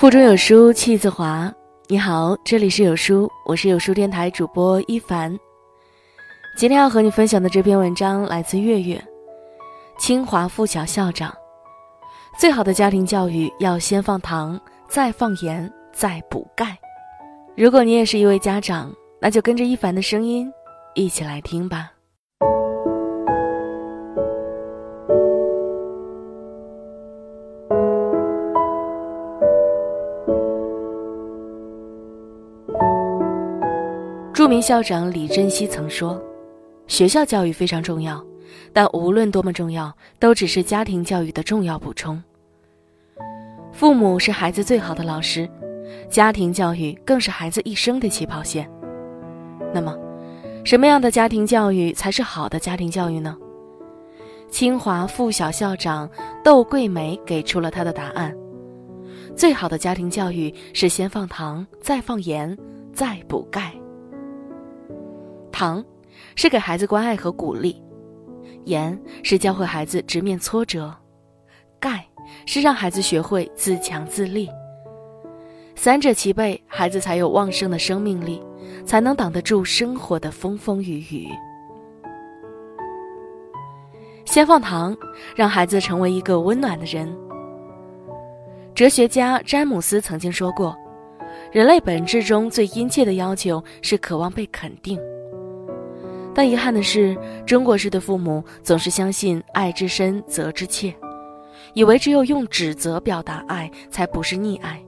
腹中有书气自华。你好，这里是有书，我是有书电台主播一凡。今天要和你分享的这篇文章来自月月，清华附小校长。最好的家庭教育要先放糖，再放盐，再补钙。如果你也是一位家长，那就跟着一凡的声音一起来听吧。校长李振西曾说：“学校教育非常重要，但无论多么重要，都只是家庭教育的重要补充。父母是孩子最好的老师，家庭教育更是孩子一生的起跑线。那么，什么样的家庭教育才是好的家庭教育呢？”清华附小校长窦桂梅给出了他的答案：最好的家庭教育是先放糖，再放盐，再补钙。糖，是给孩子关爱和鼓励；盐是教会孩子直面挫折；钙是让孩子学会自强自立。三者齐备，孩子才有旺盛的生命力，才能挡得住生活的风风雨雨。先放糖，让孩子成为一个温暖的人。哲学家詹姆斯曾经说过：“人类本质中最殷切的要求是渴望被肯定。”但遗憾的是，中国式的父母总是相信“爱之深，责之切”，以为只有用指责表达爱才不是溺爱。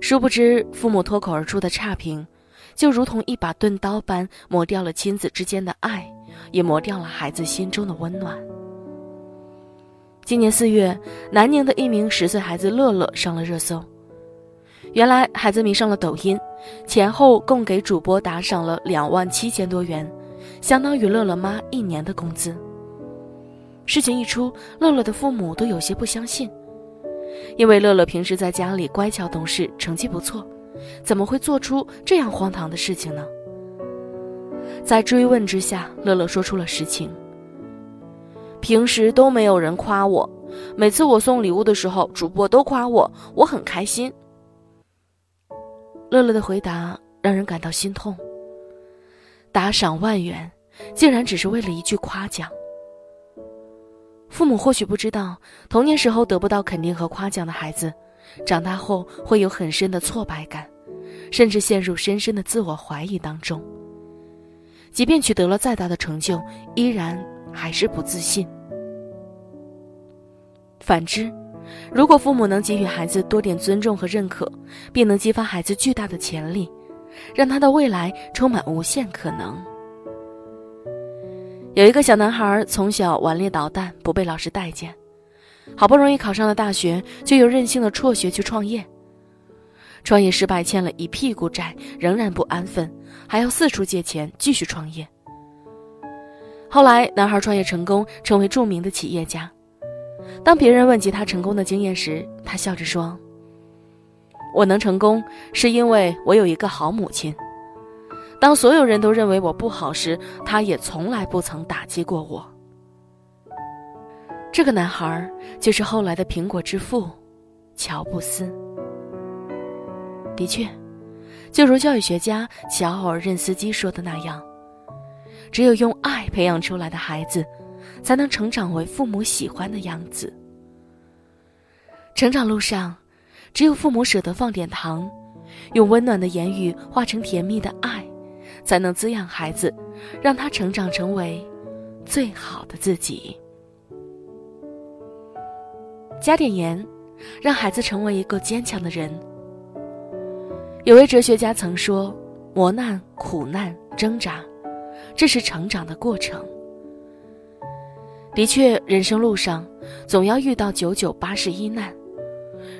殊不知，父母脱口而出的差评，就如同一把钝刀般磨掉了亲子之间的爱，也磨掉了孩子心中的温暖。今年四月，南宁的一名十岁孩子乐乐上了热搜。原来，孩子迷上了抖音，前后共给主播打赏了两万七千多元。相当于乐乐妈一年的工资。事情一出，乐乐的父母都有些不相信，因为乐乐平时在家里乖巧懂事，成绩不错，怎么会做出这样荒唐的事情呢？在追问之下，乐乐说出了实情。平时都没有人夸我，每次我送礼物的时候，主播都夸我，我很开心。乐乐的回答让人感到心痛。打赏万元，竟然只是为了一句夸奖。父母或许不知道，童年时候得不到肯定和夸奖的孩子，长大后会有很深的挫败感，甚至陷入深深的自我怀疑当中。即便取得了再大的成就，依然还是不自信。反之，如果父母能给予孩子多点尊重和认可，并能激发孩子巨大的潜力。让他的未来充满无限可能。有一个小男孩从小顽劣捣蛋，不被老师待见，好不容易考上了大学，却又任性的辍学去创业。创业失败，欠了一屁股债，仍然不安分，还要四处借钱继续创业。后来，男孩创业成功，成为著名的企业家。当别人问及他成功的经验时，他笑着说。我能成功，是因为我有一个好母亲。当所有人都认为我不好时，她也从来不曾打击过我。这个男孩就是后来的苹果之父，乔布斯。的确，就如教育学家乔尔任斯基说的那样，只有用爱培养出来的孩子，才能成长为父母喜欢的样子。成长路上。只有父母舍得放点糖，用温暖的言语化成甜蜜的爱，才能滋养孩子，让他成长成为最好的自己。加点盐，让孩子成为一个坚强的人。有位哲学家曾说：“磨难、苦难、挣扎，这是成长的过程。”的确，人生路上总要遇到九九八十一难。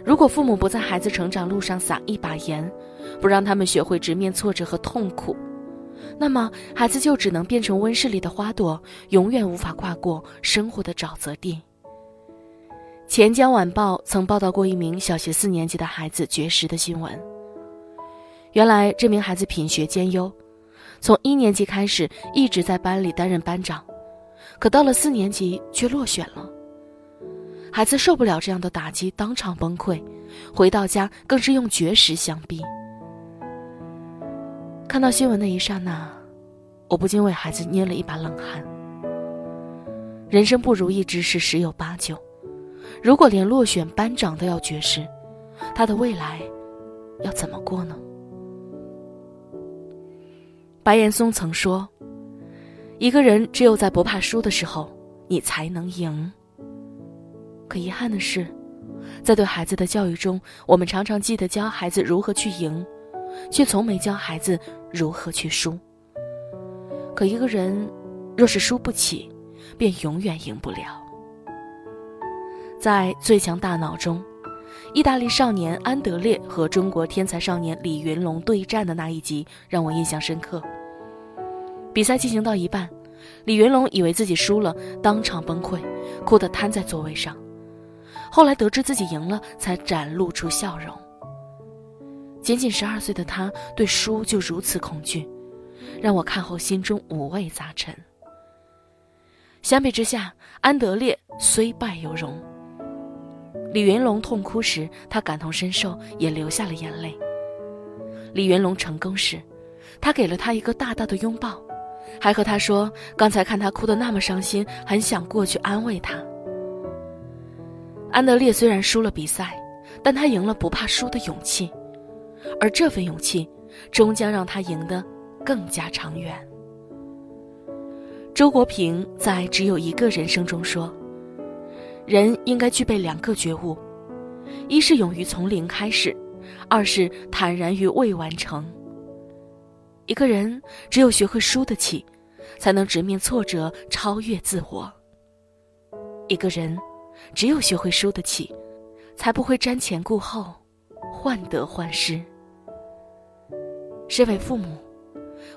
如果父母不在孩子成长路上撒一把盐，不让他们学会直面挫折和痛苦，那么孩子就只能变成温室里的花朵，永远无法跨过生活的沼泽地。钱江晚报曾报道过一名小学四年级的孩子绝食的新闻。原来这名孩子品学兼优，从一年级开始一直在班里担任班长，可到了四年级却落选了。孩子受不了这样的打击，当场崩溃，回到家更是用绝食相逼。看到新闻的一刹那，我不禁为孩子捏了一把冷汗。人生不如意之事十有八九，如果连落选班长都要绝食，他的未来要怎么过呢？白岩松曾说：“一个人只有在不怕输的时候，你才能赢。”可遗憾的是，在对孩子的教育中，我们常常记得教孩子如何去赢，却从没教孩子如何去输。可一个人若是输不起，便永远赢不了。在《最强大脑》中，意大利少年安德烈和中国天才少年李云龙对战的那一集让我印象深刻。比赛进行到一半，李云龙以为自己输了，当场崩溃，哭得瘫在座位上。后来得知自己赢了，才展露出笑容。仅仅十二岁的他，对输就如此恐惧，让我看后心中五味杂陈。相比之下，安德烈虽败犹荣。李云龙痛哭时，他感同身受，也流下了眼泪。李云龙成功时，他给了他一个大大的拥抱，还和他说：“刚才看他哭得那么伤心，很想过去安慰他。”安德烈虽然输了比赛，但他赢了不怕输的勇气，而这份勇气，终将让他赢得更加长远。周国平在《只有一个人生》中说：“人应该具备两个觉悟，一是勇于从零开始，二是坦然于未完成。一个人只有学会输得起，才能直面挫折，超越自我。一个人。”只有学会输得起，才不会瞻前顾后，患得患失。身为父母，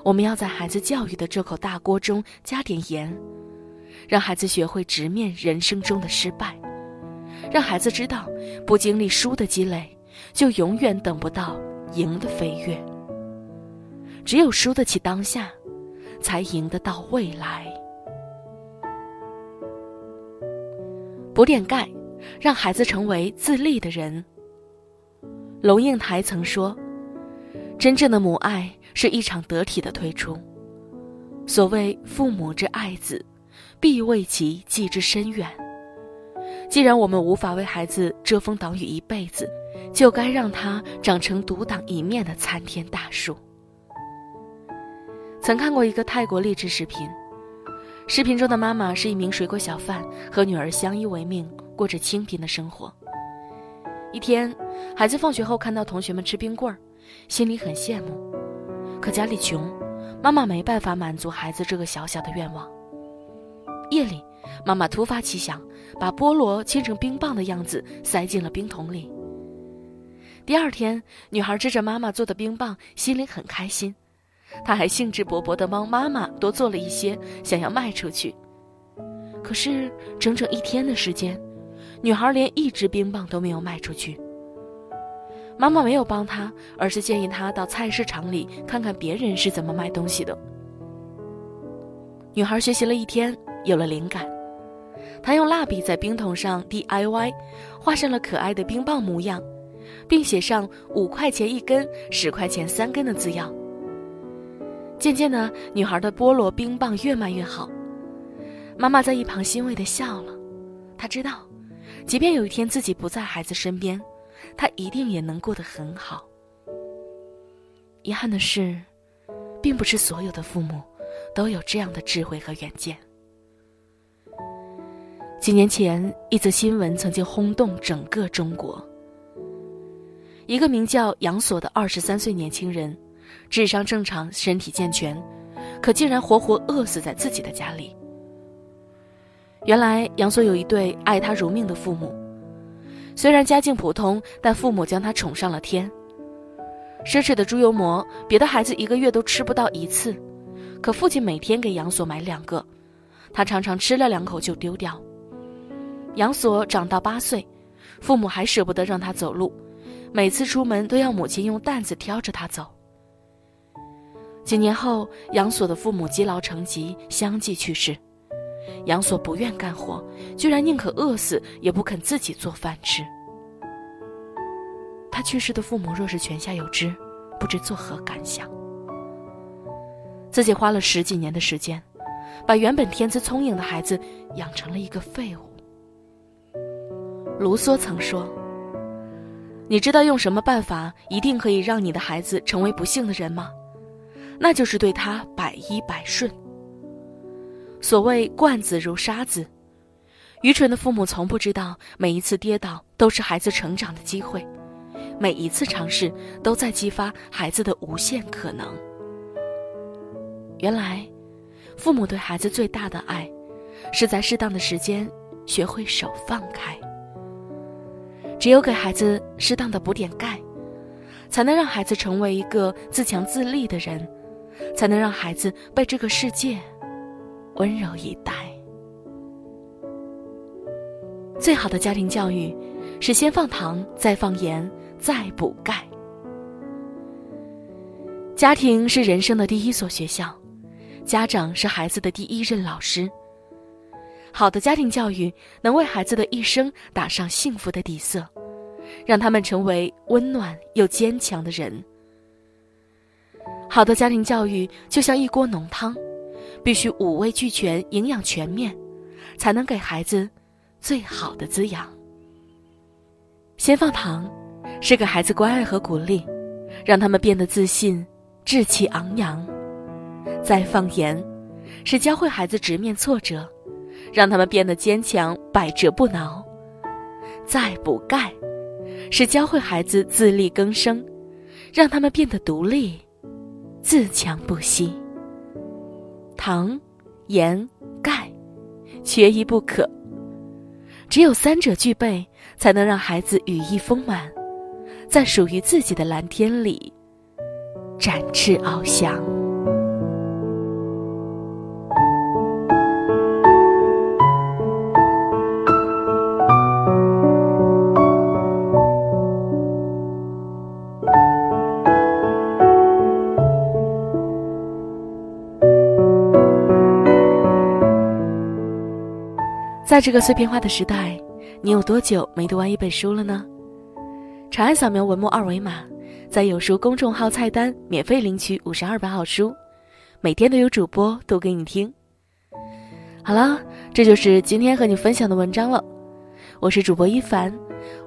我们要在孩子教育的这口大锅中加点盐，让孩子学会直面人生中的失败，让孩子知道，不经历输的积累，就永远等不到赢的飞跃。只有输得起当下，才赢得到未来。补点钙，让孩子成为自立的人。龙应台曾说：“真正的母爱是一场得体的退出。所谓父母之爱子，必为其计之深远。既然我们无法为孩子遮风挡雨一辈子，就该让他长成独当一面的参天大树。”曾看过一个泰国励志视频。视频中的妈妈是一名水果小贩，和女儿相依为命，过着清贫的生活。一天，孩子放学后看到同学们吃冰棍儿，心里很羡慕。可家里穷，妈妈没办法满足孩子这个小小的愿望。夜里，妈妈突发奇想，把菠萝切成冰棒的样子塞进了冰桶里。第二天，女孩吃着妈妈做的冰棒，心里很开心。他还兴致勃勃地帮妈妈多做了一些，想要卖出去。可是整整一天的时间，女孩连一支冰棒都没有卖出去。妈妈没有帮她，而是建议她到菜市场里看看别人是怎么卖东西的。女孩学习了一天，有了灵感，她用蜡笔在冰桶上 DIY，画上了可爱的冰棒模样，并写上五块钱一根、十块钱三根的字样。渐渐的，女孩的菠萝冰棒越卖越好。妈妈在一旁欣慰的笑了。她知道，即便有一天自己不在孩子身边，她一定也能过得很好。遗憾的是，并不是所有的父母都有这样的智慧和远见。几年前，一则新闻曾经轰动整个中国。一个名叫杨锁的二十三岁年轻人。智商正常，身体健全，可竟然活活饿死在自己的家里。原来杨锁有一对爱他如命的父母，虽然家境普通，但父母将他宠上了天。奢侈的猪油馍，别的孩子一个月都吃不到一次，可父亲每天给杨锁买两个，他常常吃了两口就丢掉。杨锁长到八岁，父母还舍不得让他走路，每次出门都要母亲用担子挑着他走。几年后，杨锁的父母积劳成疾，相继去世，杨所不愿干活，居然宁可饿死也不肯自己做饭吃。他去世的父母若是泉下有知，不知作何感想。自己花了十几年的时间，把原本天资聪颖的孩子养成了一个废物。卢梭曾说：“你知道用什么办法一定可以让你的孩子成为不幸的人吗？那就是对他百依百顺。”所谓惯子如杀子，愚蠢的父母从不知道，每一次跌倒都是孩子成长的机会，每一次尝试都在激发孩子的无限可能。原来，父母对孩子最大的爱，是在适当的时间学会手放开。只有给孩子适当的补点钙，才能让孩子成为一个自强自立的人，才能让孩子被这个世界。温柔以待。最好的家庭教育，是先放糖，再放盐，再补钙。家庭是人生的第一所学校，家长是孩子的第一任老师。好的家庭教育能为孩子的一生打上幸福的底色，让他们成为温暖又坚强的人。好的家庭教育就像一锅浓汤。必须五味俱全，营养全面，才能给孩子最好的滋养。先放糖，是给孩子关爱和鼓励，让他们变得自信、志气昂扬；再放盐，是教会孩子直面挫折，让他们变得坚强、百折不挠；再补钙，是教会孩子自力更生，让他们变得独立、自强不息。糖、盐、钙，缺一不可。只有三者具备，才能让孩子羽翼丰满，在属于自己的蓝天里展翅翱翔。在这个碎片化的时代，你有多久没读完一本书了呢？长按扫描文末二维码，在有书公众号菜单免费领取五十二本好书，每天都有主播读给你听。好了，这就是今天和你分享的文章了。我是主播一凡，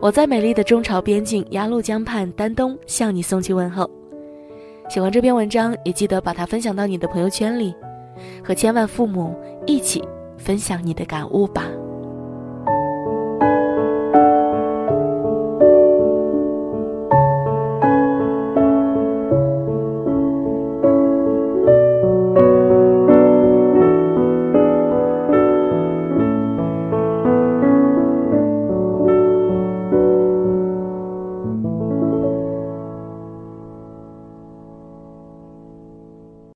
我在美丽的中朝边境鸭绿江畔丹东向你送去问候。喜欢这篇文章，也记得把它分享到你的朋友圈里，和千万父母一起。分享你的感悟吧。